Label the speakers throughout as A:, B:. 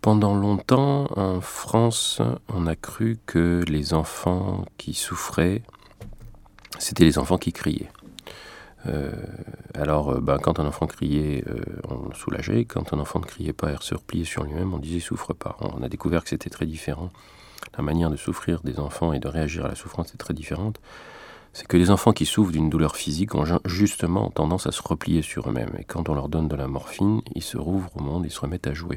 A: Pendant longtemps, en France, on a cru que les enfants qui souffraient, c'était les enfants qui criaient. Euh, alors, euh, ben, quand un enfant criait, euh, on le soulageait. Quand un enfant ne criait pas, il se repliait sur lui-même, on disait souffre pas. On a découvert que c'était très différent. La manière de souffrir des enfants et de réagir à la souffrance est très différente. C'est que les enfants qui souffrent d'une douleur physique ont justement tendance à se replier sur eux-mêmes. Et quand on leur donne de la morphine, ils se rouvrent au monde, ils se remettent à jouer.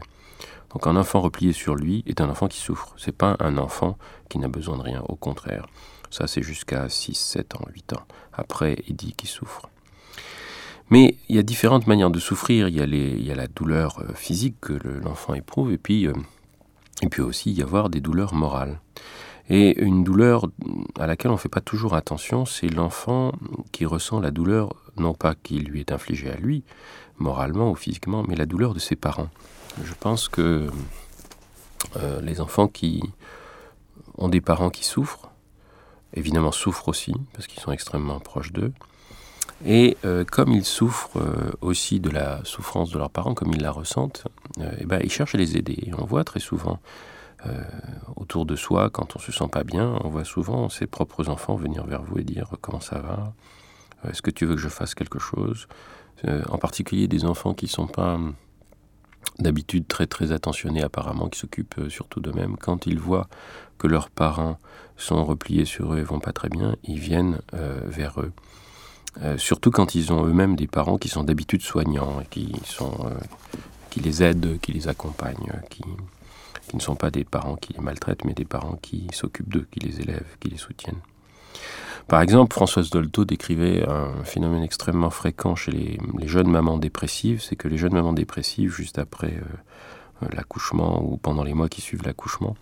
A: Donc un enfant replié sur lui est un enfant qui souffre. C'est pas un enfant qui n'a besoin de rien, au contraire. Ça c'est jusqu'à 6, 7 ans, 8 ans. Après, il dit qu'il souffre. Mais il y a différentes manières de souffrir. Il y a, la douleur euh, physique que l'enfant éprouve, et puis euh, il peut aussi y avoir des douleurs morales. Et une douleur à laquelle on ne fait pas toujours attention, c'est l'enfant qui ressent la douleur, non pas qui lui est infligée à lui, moralement ou physiquement, mais la douleur de ses parents. Je pense que euh, les enfants qui ont des parents qui souffrent, évidemment souffrent aussi, parce qu'ils sont extrêmement proches d'eux, et euh, comme ils souffrent euh, aussi de la souffrance de leurs parents, comme ils la ressentent, eh ben, ils cherchent à les aider. on voit très souvent autour de soi, quand on se sent pas bien, on voit souvent ses propres enfants venir vers vous et dire comment ça va, est-ce que tu veux que je fasse quelque chose? En particulier des enfants qui sont pas d'habitude très très attentionnés apparemment, qui s'occupent euh, surtout d'eux-mêmes, quand ils voient que leurs parents sont repliés sur eux et vont pas très bien, ils viennent euh, vers eux. Euh, surtout quand ils ont eux-mêmes des parents qui sont d'habitude soignants, qui, sont, qui les aident, qui les accompagnent, qui, qui ne sont pas des parents qui les maltraitent, mais des parents qui s'occupent d'eux, qui les élèvent, qui les soutiennent. Par exemple, Françoise Dolto décrivait un phénomène extrêmement fréquent chez les, jeunes mamans dépressives, c'est que les jeunes mamans dépressives, juste après euh, l'accouchement ou pendant les mois qui suivent l'accouchement,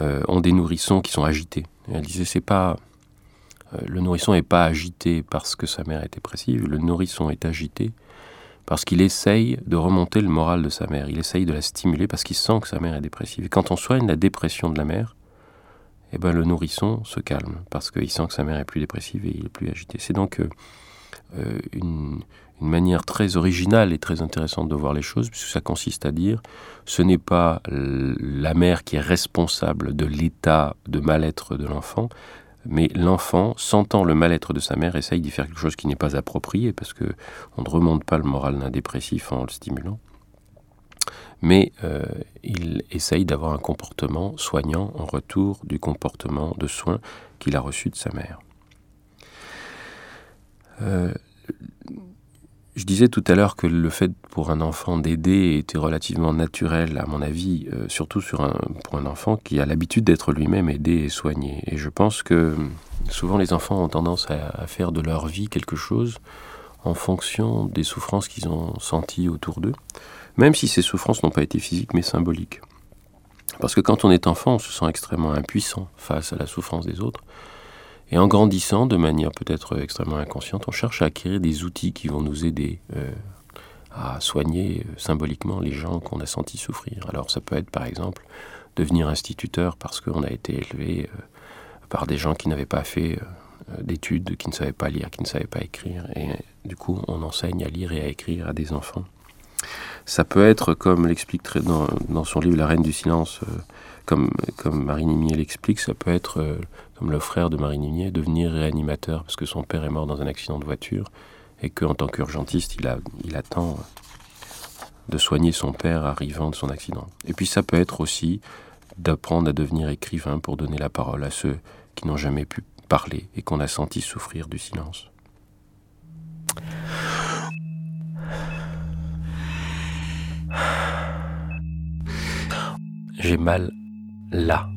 A: euh, ont des nourrissons qui sont agités. elle disait, c'est pas euh, le nourrisson n'est pas agité parce que sa mère est dépressive, le nourrisson est agité parce qu'il essaye de remonter le moral de sa mère, il essaye de la stimuler parce qu'il sent que sa mère est dépressive. Et quand on soigne la dépression de la mère, eh ben, le nourrisson se calme parce qu'il sent que sa mère est plus dépressive et il est plus agité. C'est donc euh, euh, une, manière très originale et très intéressante de voir les choses, puisque ça consiste à dire ce n'est pas la mère qui est responsable de l'état de mal-être de l'enfant, mais l'enfant, sentant le mal-être de sa mère, essaye d'y faire quelque chose qui n'est pas approprié, parce que on ne remonte pas le moral d'un dépressif en le stimulant mais euh, il essaye d'avoir un comportement soignant en retour du comportement de soins qu'il a reçu de sa mère. Euh, je disais tout à l'heure que le fait pour un enfant d'aider était relativement naturel, à mon avis, euh, surtout pour un enfant qui a l'habitude d'être lui-même aidé et soigné. Et je pense que souvent les enfants ont tendance à faire de leur vie quelque chose en fonction des souffrances qu'ils ont senties autour d'eux même si ces souffrances n'ont pas été physiques mais symboliques. Parce que quand on est enfant, on se sent extrêmement impuissant face à la souffrance des autres. Et en grandissant, de manière peut-être extrêmement inconsciente, on cherche à acquérir des outils qui vont nous aider euh, à soigner euh, symboliquement les gens qu'on a sentis souffrir. Alors ça peut être par exemple devenir instituteur parce qu'on a été élevé euh, par des gens qui n'avaient pas fait d'études, qui ne savaient pas lire, qui ne savaient pas écrire. Et du coup, on enseigne à lire et à écrire à des enfants. Ça peut être, comme l'explique dans, dans, son livre La Reine du Silence, comme, comme Marie Nimier l'explique, ça peut être, comme le frère de Marie Nimier, devenir réanimateur parce que son père est mort dans un accident de voiture et qu'en tant qu'urgentiste, il, il attend de soigner son père arrivant de son accident. Et puis ça peut être aussi d'apprendre à devenir écrivain pour donner la parole à ceux qui n'ont jamais pu parler et qu'on a senti souffrir du silence. J'ai mal là.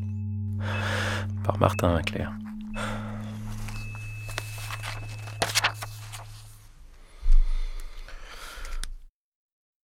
A: Martin Claire.